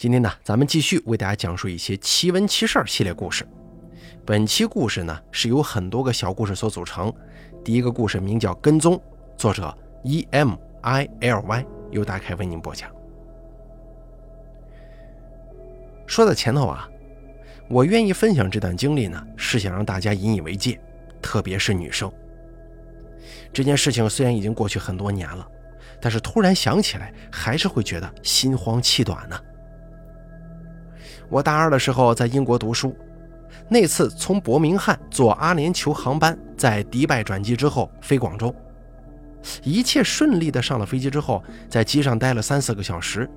今天呢，咱们继续为大家讲述一些奇闻奇事儿系列故事。本期故事呢是由很多个小故事所组成。第一个故事名叫《跟踪》，作者 E M I L Y，由大凯为您播讲。说到前头啊，我愿意分享这段经历呢，是想让大家引以为戒，特别是女生。这件事情虽然已经过去很多年了，但是突然想起来，还是会觉得心慌气短呢。我大二的时候在英国读书，那次从伯明翰坐阿联酋航班在迪拜转机之后飞广州，一切顺利的上了飞机之后，在机上待了三四个小时，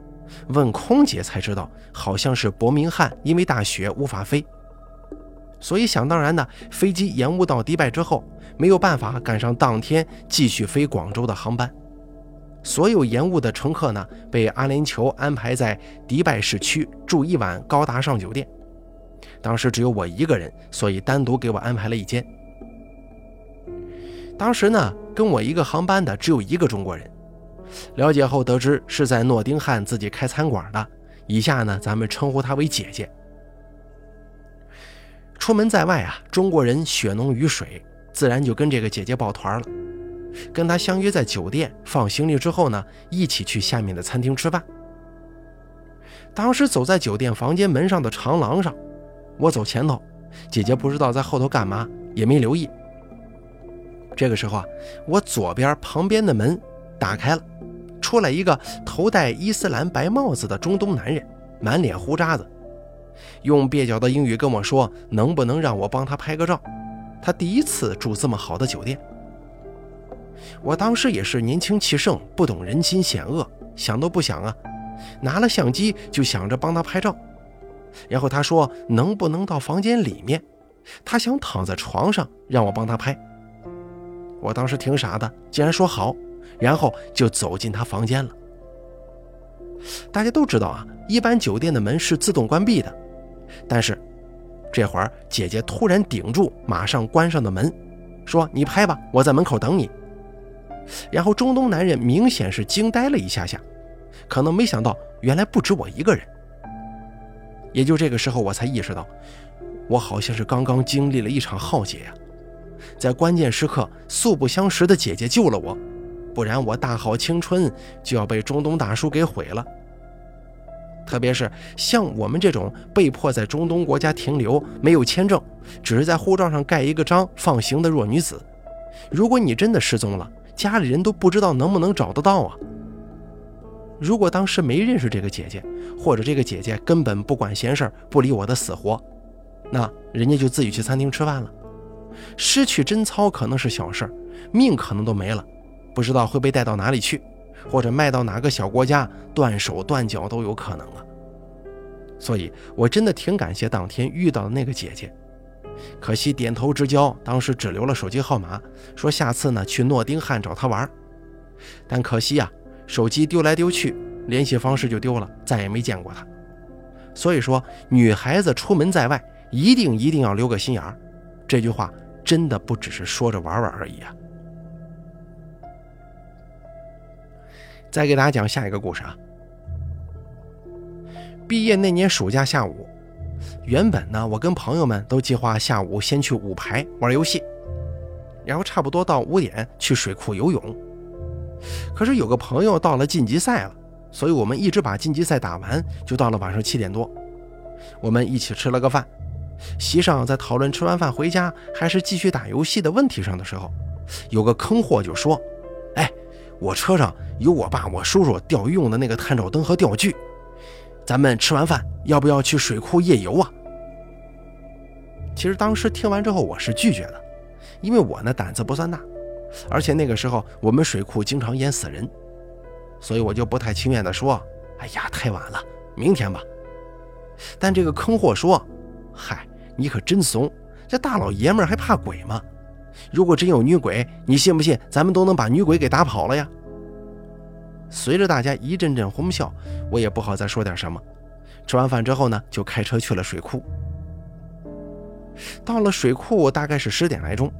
问空姐才知道，好像是伯明翰因为大雪无法飞，所以想当然的飞机延误到迪拜之后，没有办法赶上当天继续飞广州的航班。所有延误的乘客呢，被阿联酋安排在迪拜市区住一晚高大上酒店。当时只有我一个人，所以单独给我安排了一间。当时呢，跟我一个航班的只有一个中国人。了解后得知是在诺丁汉自己开餐馆的，以下呢，咱们称呼她为姐姐。出门在外啊，中国人血浓于水，自然就跟这个姐姐抱团了。跟他相约在酒店放行李之后呢，一起去下面的餐厅吃饭。当时走在酒店房间门上的长廊上，我走前头，姐姐不知道在后头干嘛，也没留意。这个时候啊，我左边旁边的门打开了，出来一个头戴伊斯兰白帽子的中东男人，满脸胡渣子，用蹩脚的英语跟我说：“能不能让我帮他拍个照？他第一次住这么好的酒店。”我当时也是年轻气盛，不懂人心险恶，想都不想啊，拿了相机就想着帮他拍照。然后他说能不能到房间里面，他想躺在床上让我帮他拍。我当时挺傻的，竟然说好，然后就走进他房间了。大家都知道啊，一般酒店的门是自动关闭的，但是这会儿姐姐突然顶住马上关上的门，说：“你拍吧，我在门口等你。”然后中东男人明显是惊呆了一下下，可能没想到原来不止我一个人。也就这个时候，我才意识到，我好像是刚刚经历了一场浩劫呀！在关键时刻，素不相识的姐姐救了我，不然我大好青春就要被中东大叔给毁了。特别是像我们这种被迫在中东国家停留、没有签证，只是在护照上盖一个章放行的弱女子，如果你真的失踪了，家里人都不知道能不能找得到啊！如果当时没认识这个姐姐，或者这个姐姐根本不管闲事不理我的死活，那人家就自己去餐厅吃饭了。失去贞操可能是小事儿命可能都没了，不知道会被带到哪里去，或者卖到哪个小国家，断手断脚都有可能啊！所以我真的挺感谢当天遇到的那个姐姐。可惜点头之交，当时只留了手机号码，说下次呢去诺丁汉找他玩。但可惜呀，手机丢来丢去，联系方式就丢了，再也没见过他。所以说，女孩子出门在外，一定一定要留个心眼儿。这句话真的不只是说着玩玩而已啊！再给大家讲下一个故事啊。毕业那年暑假下午。原本呢，我跟朋友们都计划下午先去五排玩游戏，然后差不多到五点去水库游泳。可是有个朋友到了晋级赛了，所以我们一直把晋级赛打完，就到了晚上七点多。我们一起吃了个饭，席上在讨论吃完饭回家还是继续打游戏的问题上的时候，有个坑货就说：“哎，我车上有我爸我叔叔钓鱼用的那个探照灯和钓具。”咱们吃完饭要不要去水库夜游啊？其实当时听完之后我是拒绝的，因为我呢胆子不算大，而且那个时候我们水库经常淹死人，所以我就不太情愿的说：“哎呀，太晚了，明天吧。”但这个坑货说：“嗨，你可真怂，这大老爷们还怕鬼吗？如果真有女鬼，你信不信咱们都能把女鬼给打跑了呀？”随着大家一阵阵哄笑，我也不好再说点什么。吃完饭之后呢，就开车去了水库。到了水库，大概是十点来钟。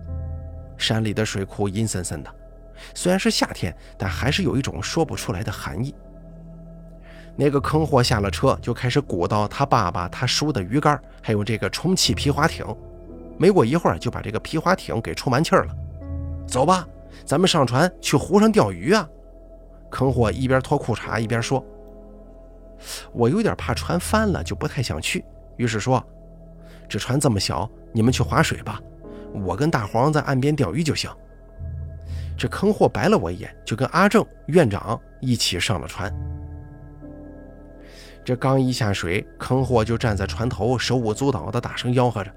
山里的水库阴森森的，虽然是夏天，但还是有一种说不出来的寒意。那个坑货下了车，就开始鼓捣他爸爸他叔的鱼竿，还有这个充气皮划艇。没过一会儿，就把这个皮划艇给充满气儿了。走吧，咱们上船去湖上钓鱼啊！坑货一边脱裤衩一边说：“我有点怕船翻了，就不太想去。”于是说：“这船这么小，你们去划水吧，我跟大黄在岸边钓鱼就行。”这坑货白了我一眼，就跟阿正院长一起上了船。这刚一下水，坑货就站在船头，手舞足蹈的大声吆喝着。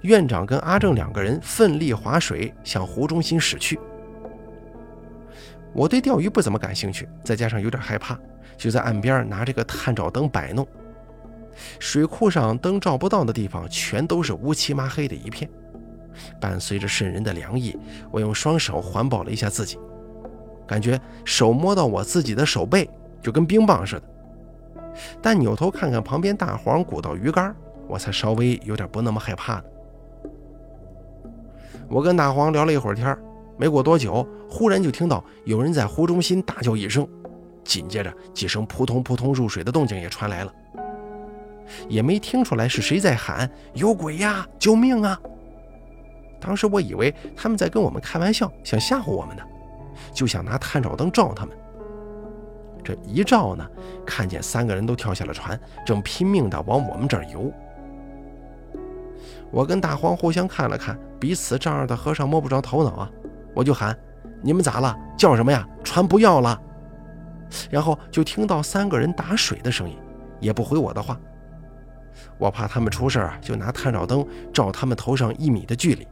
院长跟阿正两个人奋力划水，向湖中心驶去。我对钓鱼不怎么感兴趣，再加上有点害怕，就在岸边拿这个探照灯摆弄。水库上灯照不到的地方，全都是乌漆麻黑的一片。伴随着渗人的凉意，我用双手环抱了一下自己，感觉手摸到我自己的手背就跟冰棒似的。但扭头看看旁边大黄鼓捣鱼竿，我才稍微有点不那么害怕了。我跟大黄聊了一会儿天没过多久，忽然就听到有人在湖中心大叫一声，紧接着几声扑通扑通入水的动静也传来了，也没听出来是谁在喊“有鬼呀，救命啊”。当时我以为他们在跟我们开玩笑，想吓唬我们呢，就想拿探照灯照他们。这一照呢，看见三个人都跳下了船，正拼命地往我们这儿游。我跟大黄互相看了看，彼此丈二的和尚摸不着头脑啊！我就喊：“你们咋了？叫什么呀？船不要了！”然后就听到三个人打水的声音，也不回我的话。我怕他们出事儿，就拿探照灯照他们头上一米的距离。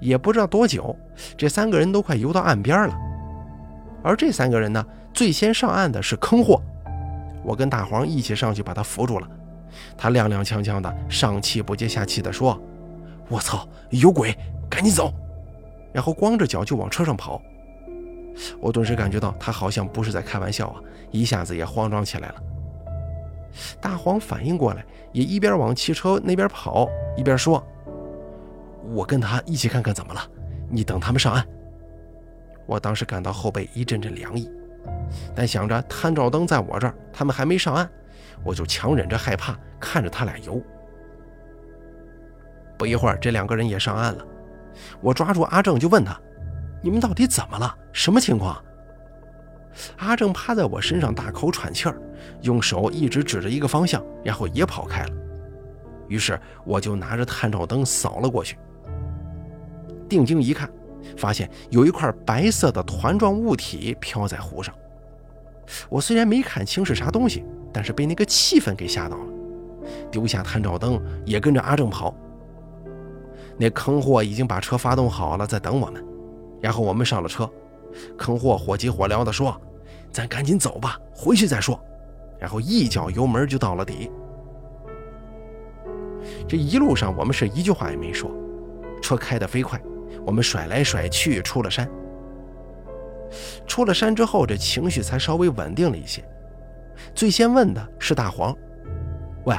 也不知道多久，这三个人都快游到岸边了。而这三个人呢，最先上岸的是坑货。我跟大黄一起上去把他扶住了。他踉踉跄跄的，上气不接下气的说：“我操，有鬼，赶紧走！”然后光着脚就往车上跑。我顿时感觉到他好像不是在开玩笑啊，一下子也慌张起来了。大黄反应过来，也一边往汽车那边跑，一边说。我跟他一起看看怎么了，你等他们上岸。我当时感到后背一阵阵凉意，但想着探照灯在我这儿，他们还没上岸，我就强忍着害怕看着他俩游。不一会儿，这两个人也上岸了。我抓住阿正就问他：“你们到底怎么了？什么情况？”阿正趴在我身上大口喘气儿，用手一直指着一个方向，然后也跑开了。于是我就拿着探照灯扫了过去。定睛一看，发现有一块白色的团状物体飘在湖上。我虽然没看清是啥东西，但是被那个气氛给吓到了，丢下探照灯，也跟着阿正跑。那坑货已经把车发动好了，在等我们。然后我们上了车，坑货火急火燎地说：“咱赶紧走吧，回去再说。”然后一脚油门就到了底。这一路上我们是一句话也没说，车开得飞快。我们甩来甩去，出了山。出了山之后，这情绪才稍微稳定了一些。最先问的是大黄：“喂，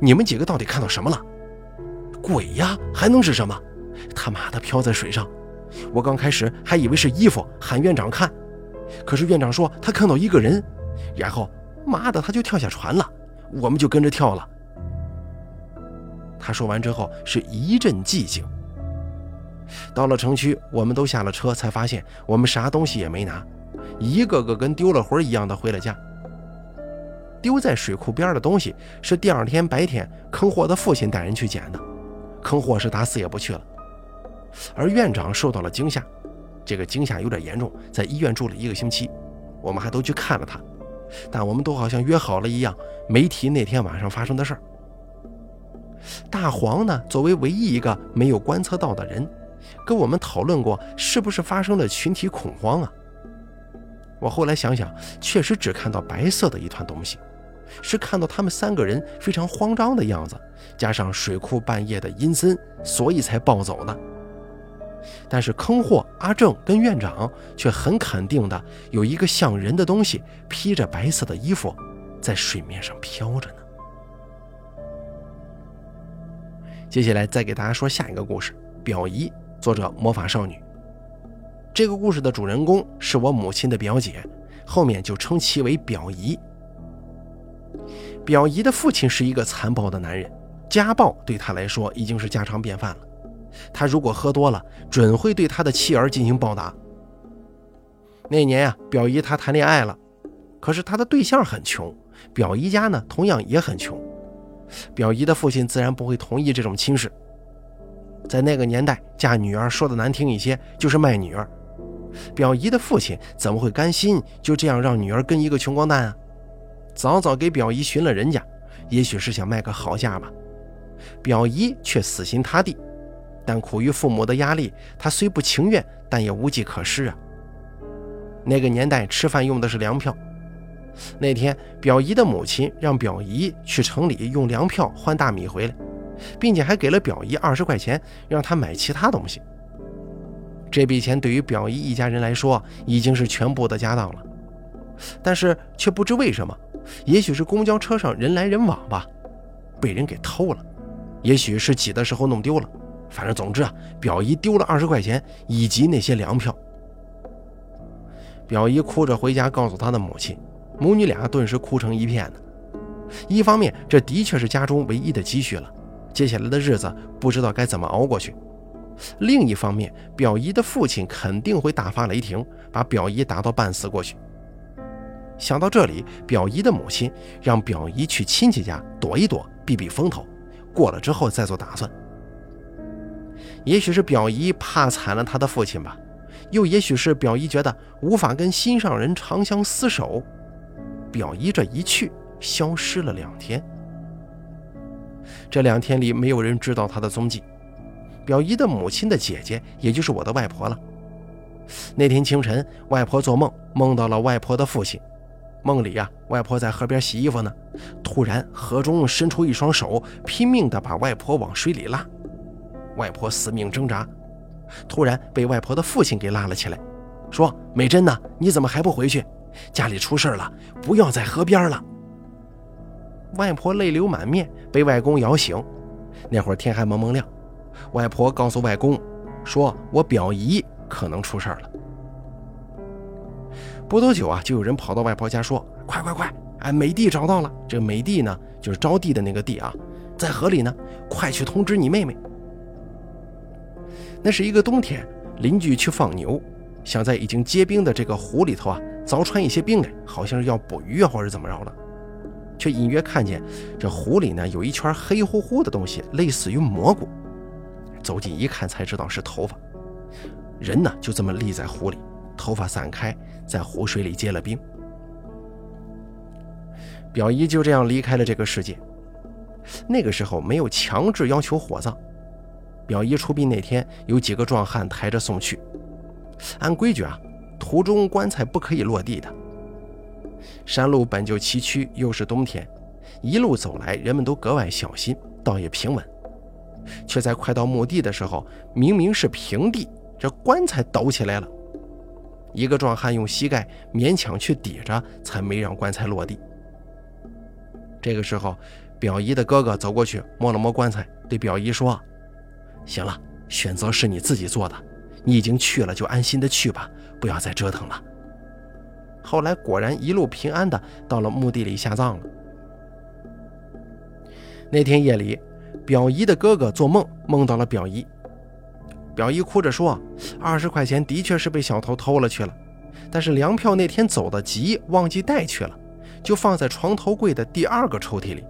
你们几个到底看到什么了？”“鬼呀，还能是什么？他妈的飘在水上！我刚开始还以为是衣服，喊院长看。可是院长说他看到一个人，然后妈的他就跳下船了，我们就跟着跳了。”他说完之后是一阵寂静。到了城区，我们都下了车，才发现我们啥东西也没拿，一个个跟丢了魂一样的回了家。丢在水库边的东西是第二天白天坑货的父亲带人去捡的，坑货是打死也不去了。而院长受到了惊吓，这个惊吓有点严重，在医院住了一个星期，我们还都去看了他，但我们都好像约好了一样，没提那天晚上发生的事儿。大黄呢，作为唯一一个没有观测到的人。跟我们讨论过，是不是发生了群体恐慌啊？我后来想想，确实只看到白色的一团东西，是看到他们三个人非常慌张的样子，加上水库半夜的阴森，所以才暴走的。但是坑货阿正跟院长却很肯定的，有一个像人的东西披着白色的衣服，在水面上飘着呢。接下来再给大家说下一个故事，表姨。作者魔法少女，这个故事的主人公是我母亲的表姐，后面就称其为表姨。表姨的父亲是一个残暴的男人，家暴对他来说已经是家常便饭了。他如果喝多了，准会对他的妻儿进行暴打。那年呀，表姨她谈恋爱了，可是她的对象很穷，表姨家呢同样也很穷，表姨的父亲自然不会同意这种亲事。在那个年代，嫁女儿说的难听一些就是卖女儿。表姨的父亲怎么会甘心就这样让女儿跟一个穷光蛋啊？早早给表姨寻了人家，也许是想卖个好价吧。表姨却死心塌地，但苦于父母的压力，她虽不情愿，但也无计可施啊。那个年代吃饭用的是粮票，那天表姨的母亲让表姨去城里用粮票换大米回来，并且还给了表姨二十块钱，让她买其他东西。这笔钱对于表姨一家人来说已经是全部的家当了，但是却不知为什么。也许是公交车上人来人往吧，被人给偷了；也许是挤的时候弄丢了。反正总之啊，表姨丢了二十块钱以及那些粮票。表姨哭着回家告诉她的母亲，母女俩顿时哭成一片的。一方面，这的确是家中唯一的积蓄了，接下来的日子不知道该怎么熬过去；另一方面，表姨的父亲肯定会大发雷霆，把表姨打到半死过去。想到这里，表姨的母亲让表姨去亲戚家躲一躲，避避风头，过了之后再做打算。也许是表姨怕惨了她的父亲吧，又也许是表姨觉得无法跟心上人长相厮守，表姨这一去，消失了两天。这两天里，没有人知道她的踪迹。表姨的母亲的姐姐，也就是我的外婆了。那天清晨，外婆做梦，梦到了外婆的父亲。梦里呀，外婆在河边洗衣服呢，突然河中伸出一双手，拼命地把外婆往水里拉。外婆死命挣扎，突然被外婆的父亲给拉了起来，说：“美珍呢？你怎么还不回去？家里出事了，不要在河边了。”外婆泪流满面，被外公摇醒。那会儿天还蒙蒙亮，外婆告诉外公，说我表姨可能出事了。不多久啊，就有人跑到外婆家说：“快快快！哎，美帝找到了。这美帝呢，就是招娣的那个娣啊，在河里呢。快去通知你妹妹。”那是一个冬天，邻居去放牛，想在已经结冰的这个湖里头啊凿穿一些冰来，好像是要捕鱼啊，或者怎么着了，却隐约看见这湖里呢有一圈黑乎乎的东西，类似于蘑菇。走近一看，才知道是头发。人呢就这么立在湖里。头发散开，在湖水里结了冰。表姨就这样离开了这个世界。那个时候没有强制要求火葬。表姨出殡那天，有几个壮汉抬着送去。按规矩啊，途中棺材不可以落地的。山路本就崎岖，又是冬天，一路走来，人们都格外小心，倒也平稳。却在快到墓地的时候，明明是平地，这棺材抖起来了。一个壮汉用膝盖勉强去抵着，才没让棺材落地。这个时候，表姨的哥哥走过去摸了摸棺材，对表姨说：“行了，选择是你自己做的，你已经去了，就安心的去吧，不要再折腾了。”后来果然一路平安的到了墓地里下葬了。那天夜里，表姨的哥哥做梦梦到了表姨。表姨哭着说：“二十块钱的确是被小偷偷了去了，但是粮票那天走的急，忘记带去了，就放在床头柜的第二个抽屉里。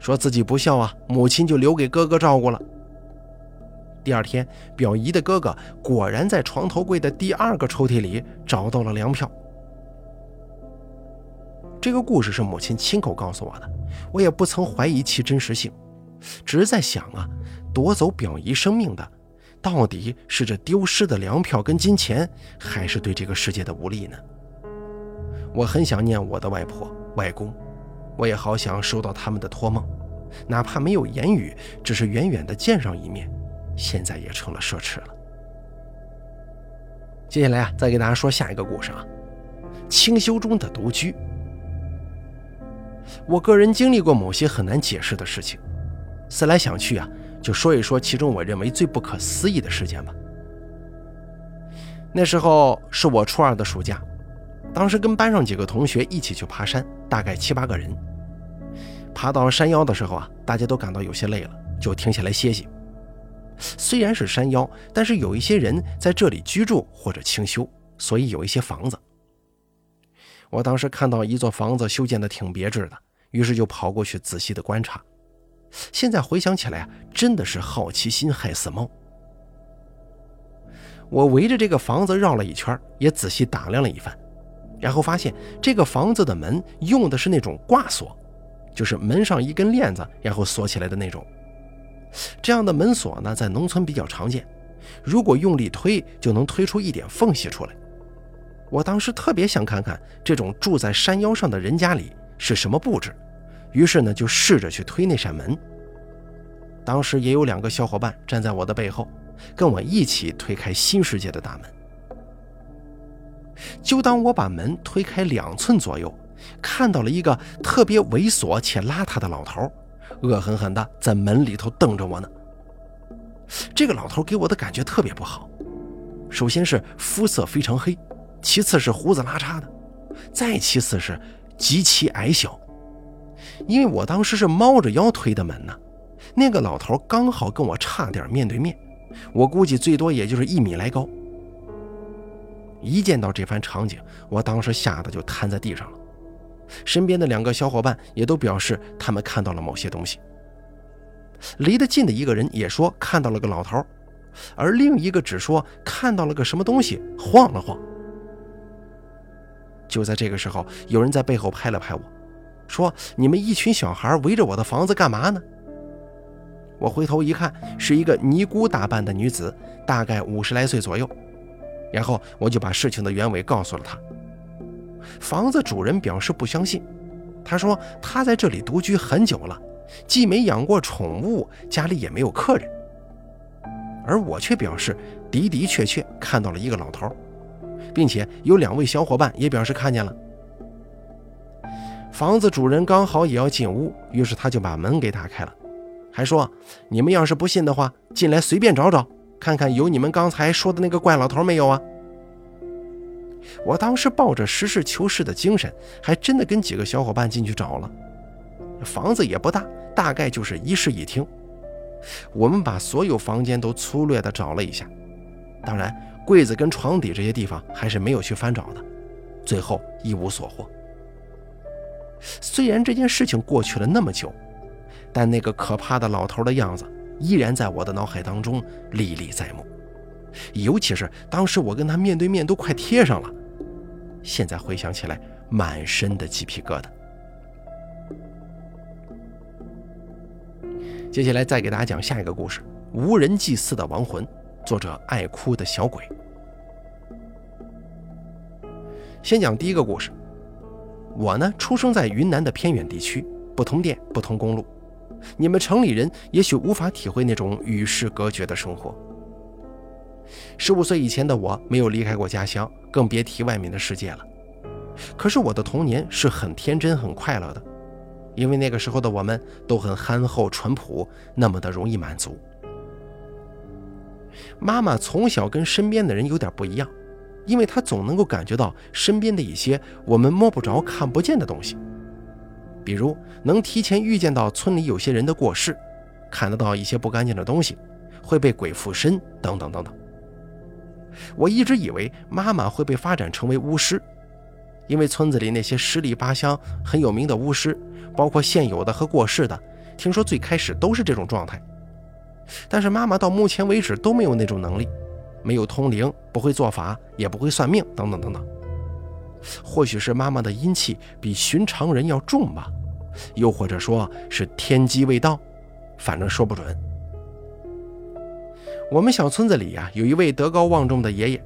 说自己不孝啊，母亲就留给哥哥照顾了。”第二天，表姨的哥哥果然在床头柜的第二个抽屉里找到了粮票。这个故事是母亲亲口告诉我的，我也不曾怀疑其真实性，只是在想啊，夺走表姨生命的。到底是这丢失的粮票跟金钱，还是对这个世界的无力呢？我很想念我的外婆、外公，我也好想收到他们的托梦，哪怕没有言语，只是远远的见上一面，现在也成了奢侈了。接下来啊，再给大家说下一个故事啊，清修中的独居。我个人经历过某些很难解释的事情，思来想去啊。就说一说其中我认为最不可思议的事件吧。那时候是我初二的暑假，当时跟班上几个同学一起去爬山，大概七八个人。爬到山腰的时候啊，大家都感到有些累了，就停下来歇息。虽然是山腰，但是有一些人在这里居住或者清修，所以有一些房子。我当时看到一座房子修建的挺别致的，于是就跑过去仔细的观察。现在回想起来啊，真的是好奇心害死猫。我围着这个房子绕了一圈，也仔细打量了一番，然后发现这个房子的门用的是那种挂锁，就是门上一根链子，然后锁起来的那种。这样的门锁呢，在农村比较常见，如果用力推，就能推出一点缝隙出来。我当时特别想看看这种住在山腰上的人家里是什么布置，于是呢，就试着去推那扇门。当时也有两个小伙伴站在我的背后，跟我一起推开新世界的大门。就当我把门推开两寸左右，看到了一个特别猥琐且邋遢的老头。恶狠狠地在门里头瞪着我呢。这个老头给我的感觉特别不好，首先是肤色非常黑，其次是胡子拉碴的，再其次是极其矮小。因为我当时是猫着腰推的门呢，那个老头刚好跟我差点面对面，我估计最多也就是一米来高。一见到这番场景，我当时吓得就瘫在地上了。身边的两个小伙伴也都表示他们看到了某些东西。离得近的一个人也说看到了个老头，而另一个只说看到了个什么东西晃了晃。就在这个时候，有人在背后拍了拍我，说：“你们一群小孩围着我的房子干嘛呢？”我回头一看，是一个尼姑打扮的女子，大概五十来岁左右。然后我就把事情的原委告诉了她。房子主人表示不相信，他说他在这里独居很久了，既没养过宠物，家里也没有客人。而我却表示的的确确看到了一个老头，并且有两位小伙伴也表示看见了。房子主人刚好也要进屋，于是他就把门给打开了，还说：“你们要是不信的话，进来随便找找，看看有你们刚才说的那个怪老头没有啊。”我当时抱着实事求是的精神，还真的跟几个小伙伴进去找了。房子也不大，大概就是一室一厅。我们把所有房间都粗略地找了一下，当然柜子跟床底这些地方还是没有去翻找的。最后一无所获。虽然这件事情过去了那么久，但那个可怕的老头的样子依然在我的脑海当中历历在目。尤其是当时我跟他面对面都快贴上了，现在回想起来，满身的鸡皮疙瘩。接下来再给大家讲下一个故事：无人祭祀的亡魂。作者爱哭的小鬼。先讲第一个故事。我呢，出生在云南的偏远地区，不通电，不通公路，你们城里人也许无法体会那种与世隔绝的生活。十五岁以前的我没有离开过家乡，更别提外面的世界了。可是我的童年是很天真、很快乐的，因为那个时候的我们都很憨厚、淳朴，那么的容易满足。妈妈从小跟身边的人有点不一样，因为他总能够感觉到身边的一些我们摸不着、看不见的东西，比如能提前预见到村里有些人的过世，看得到一些不干净的东西，会被鬼附身等等等等。我一直以为妈妈会被发展成为巫师，因为村子里那些十里八乡很有名的巫师，包括现有的和过世的，听说最开始都是这种状态。但是妈妈到目前为止都没有那种能力，没有通灵，不会做法，也不会算命，等等等等。或许是妈妈的阴气比寻常人要重吧，又或者说是天机未到，反正说不准。我们小村子里呀，有一位德高望重的爷爷，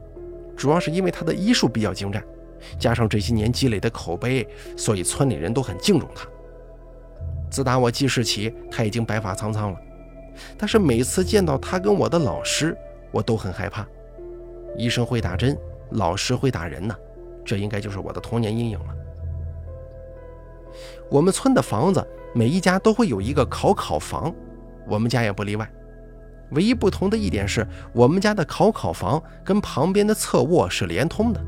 主要是因为他的医术比较精湛，加上这些年积累的口碑，所以村里人都很敬重他。自打我记事起，他已经白发苍苍了，但是每次见到他跟我的老师，我都很害怕。医生会打针，老师会打人呢，这应该就是我的童年阴影了。我们村的房子每一家都会有一个考考房，我们家也不例外。唯一不同的一点是，我们家的考考房跟旁边的侧卧是连通的。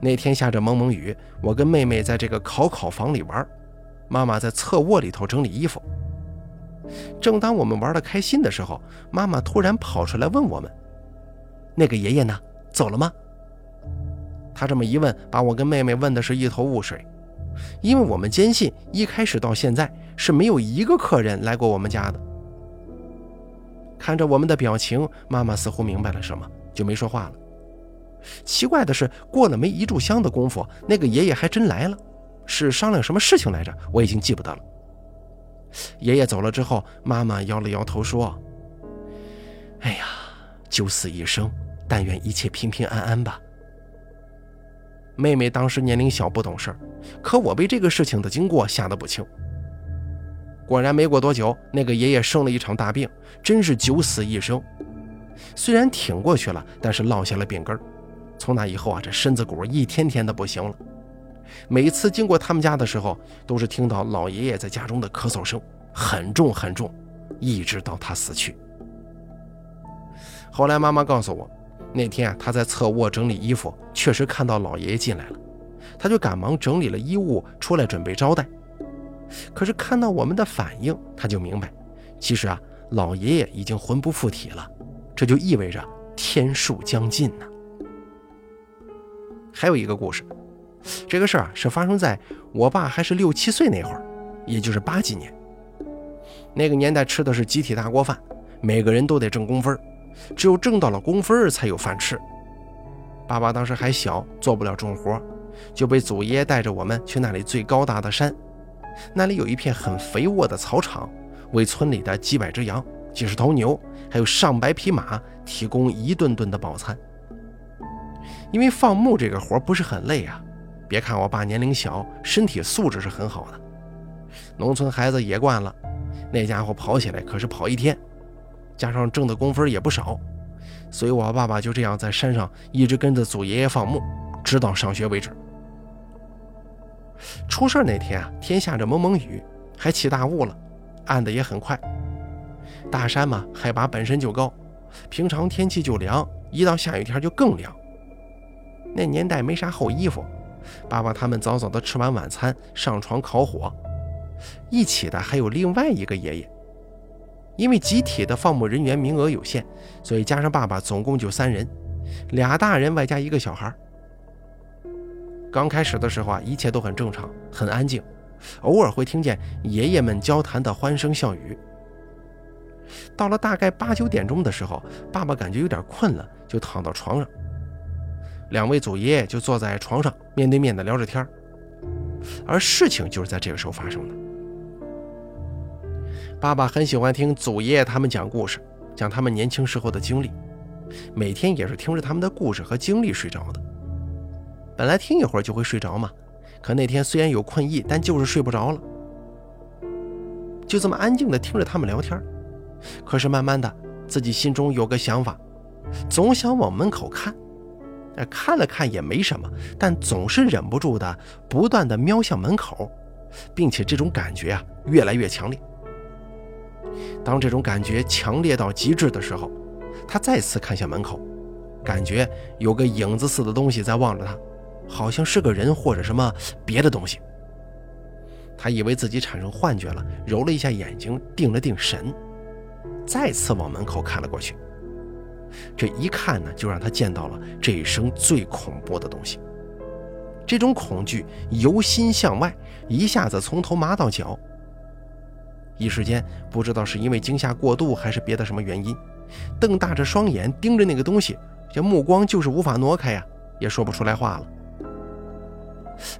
那天下着蒙蒙雨，我跟妹妹在这个烤烤房里玩，妈妈在侧卧里头整理衣服。正当我们玩的开心的时候，妈妈突然跑出来问我们：“那个爷爷呢？走了吗？”她这么一问，把我跟妹妹问的是一头雾水，因为我们坚信一开始到现在是没有一个客人来过我们家的。看着我们的表情，妈妈似乎明白了什么，就没说话了。奇怪的是，过了没一炷香的功夫，那个爷爷还真来了，是商量什么事情来着？我已经记不得了。爷爷走了之后，妈妈摇了摇头说：“哎呀，九死一生，但愿一切平平安安吧。”妹妹当时年龄小，不懂事可我被这个事情的经过吓得不轻。果然，没过多久，那个爷爷生了一场大病，真是九死一生。虽然挺过去了，但是落下了病根从那以后啊，这身子骨一天天的不行了。每次经过他们家的时候，都是听到老爷爷在家中的咳嗽声，很重很重，一直到他死去。后来妈妈告诉我，那天啊，他在侧卧整理衣服，确实看到老爷爷进来了，他就赶忙整理了衣物出来准备招待。可是看到我们的反应，他就明白，其实啊，老爷爷已经魂不附体了，这就意味着天数将尽呢。还有一个故事。这个事儿啊，是发生在我爸还是六七岁那会儿，也就是八几年。那个年代吃的是集体大锅饭，每个人都得挣工分，只有挣到了工分才有饭吃。爸爸当时还小，做不了重活，就被祖爷爷带着我们去那里最高大的山。那里有一片很肥沃的草场，为村里的几百只羊、几十头牛，还有上百匹马提供一顿顿的饱餐。因为放牧这个活儿不是很累啊。别看我爸年龄小，身体素质是很好的。农村孩子也惯了，那家伙跑起来可是跑一天，加上挣的工分也不少，所以我爸爸就这样在山上一直跟着祖爷爷放牧，直到上学为止。出事那天啊，天下着蒙蒙雨，还起大雾了，暗的也很快。大山嘛，海拔本身就高，平常天气就凉，一到下雨天就更凉。那年代没啥厚衣服。爸爸他们早早的吃完晚餐，上床烤火。一起的还有另外一个爷爷。因为集体的放牧人员名额有限，所以加上爸爸总共就三人，俩大人外加一个小孩。刚开始的时候啊，一切都很正常，很安静，偶尔会听见爷爷们交谈的欢声笑语。到了大概八九点钟的时候，爸爸感觉有点困了，就躺到床上。两位祖爷爷就坐在床上，面对面的聊着天而事情就是在这个时候发生的。爸爸很喜欢听祖爷爷他们讲故事，讲他们年轻时候的经历，每天也是听着他们的故事和经历睡着的。本来听一会儿就会睡着嘛，可那天虽然有困意，但就是睡不着了。就这么安静的听着他们聊天，可是慢慢的，自己心中有个想法，总想往门口看。哎，看了看也没什么，但总是忍不住的不断的瞄向门口，并且这种感觉啊越来越强烈。当这种感觉强烈到极致的时候，他再次看向门口，感觉有个影子似的东西在望着他，好像是个人或者什么别的东西。他以为自己产生幻觉了，揉了一下眼睛，定了定神，再次往门口看了过去。这一看呢，就让他见到了这一生最恐怖的东西。这种恐惧由心向外，一下子从头麻到脚。一时间不知道是因为惊吓过度，还是别的什么原因，瞪大着双眼盯着那个东西，这目光就是无法挪开呀，也说不出来话了。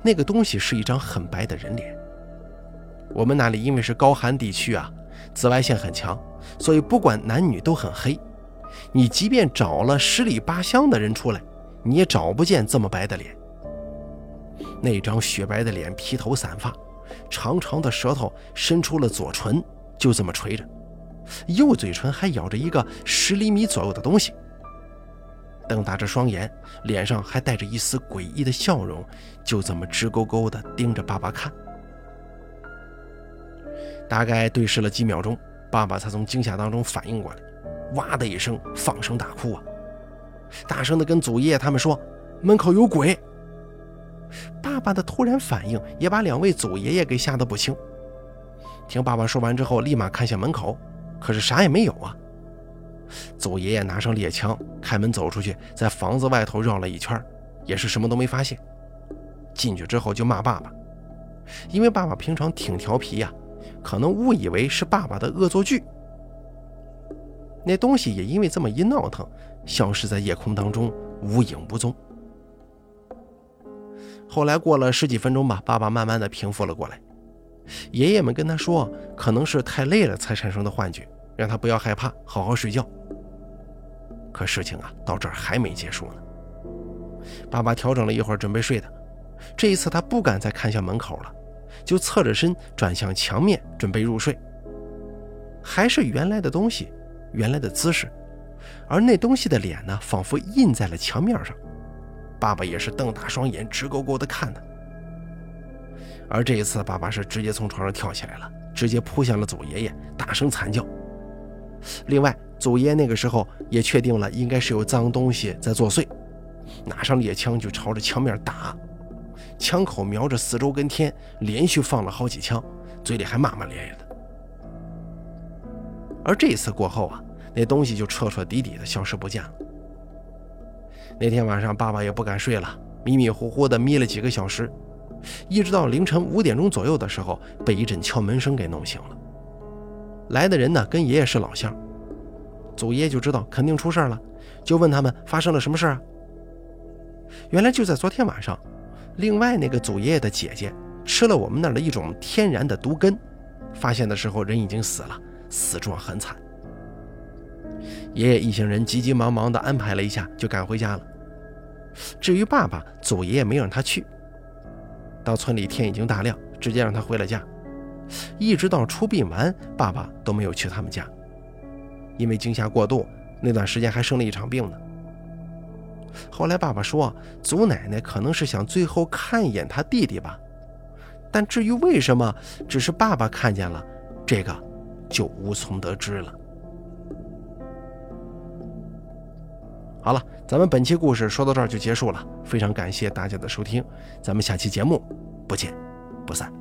那个东西是一张很白的人脸。我们那里因为是高寒地区啊，紫外线很强，所以不管男女都很黑。你即便找了十里八乡的人出来，你也找不见这么白的脸。那张雪白的脸，披头散发，长长的舌头伸出了左唇，就这么垂着，右嘴唇还咬着一个十厘米左右的东西。瞪大着双眼，脸上还带着一丝诡异的笑容，就这么直勾勾地盯着爸爸看。大概对视了几秒钟，爸爸才从惊吓当中反应过来。哇的一声，放声大哭啊！大声的跟祖爷爷他们说：“门口有鬼！”爸爸的突然反应也把两位祖爷爷给吓得不轻。听爸爸说完之后，立马看向门口，可是啥也没有啊。祖爷爷拿上猎枪，开门走出去，在房子外头绕了一圈，也是什么都没发现。进去之后就骂爸爸，因为爸爸平常挺调皮呀，可能误以为是爸爸的恶作剧。那东西也因为这么一闹腾，消失在夜空当中，无影无踪。后来过了十几分钟吧，爸爸慢慢的平复了过来。爷爷们跟他说，可能是太累了才产生的幻觉，让他不要害怕，好好睡觉。可事情啊，到这儿还没结束呢。爸爸调整了一会儿，准备睡的。这一次他不敢再看向门口了，就侧着身转向墙面，准备入睡。还是原来的东西，原来的姿势，而那东西的脸呢，仿佛印在了墙面上。爸爸也是瞪大双眼，直勾勾地看他。而这一次，爸爸是直接从床上跳起来了，直接扑向了祖爷爷，大声惨叫。另外，祖爷爷那个时候也确定了，应该是有脏东西在作祟，拿上猎枪就朝着墙面打，枪口瞄着四周跟天，连续放了好几枪，嘴里还骂骂咧咧的。而这次过后啊，那东西就彻彻底底的消失不见了。那天晚上，爸爸也不敢睡了，迷迷糊糊的眯了几个小时，一直到凌晨五点钟左右的时候，被一阵敲门声给弄醒了。来的人呢，跟爷爷是老乡，祖爷爷就知道肯定出事了，就问他们发生了什么事啊？原来就在昨天晚上，另外那个祖爷爷的姐姐吃了我们那儿的一种天然的毒根，发现的时候人已经死了，死状很惨。爷爷一行人急急忙忙地安排了一下，就赶回家了。至于爸爸，祖爷爷没让他去。到村里天已经大亮，直接让他回了家。一直到出殡完，爸爸都没有去他们家，因为惊吓过度，那段时间还生了一场病呢。后来爸爸说，祖奶奶可能是想最后看一眼他弟弟吧，但至于为什么，只是爸爸看见了，这个就无从得知了。好了，咱们本期故事说到这儿就结束了，非常感谢大家的收听，咱们下期节目不见不散。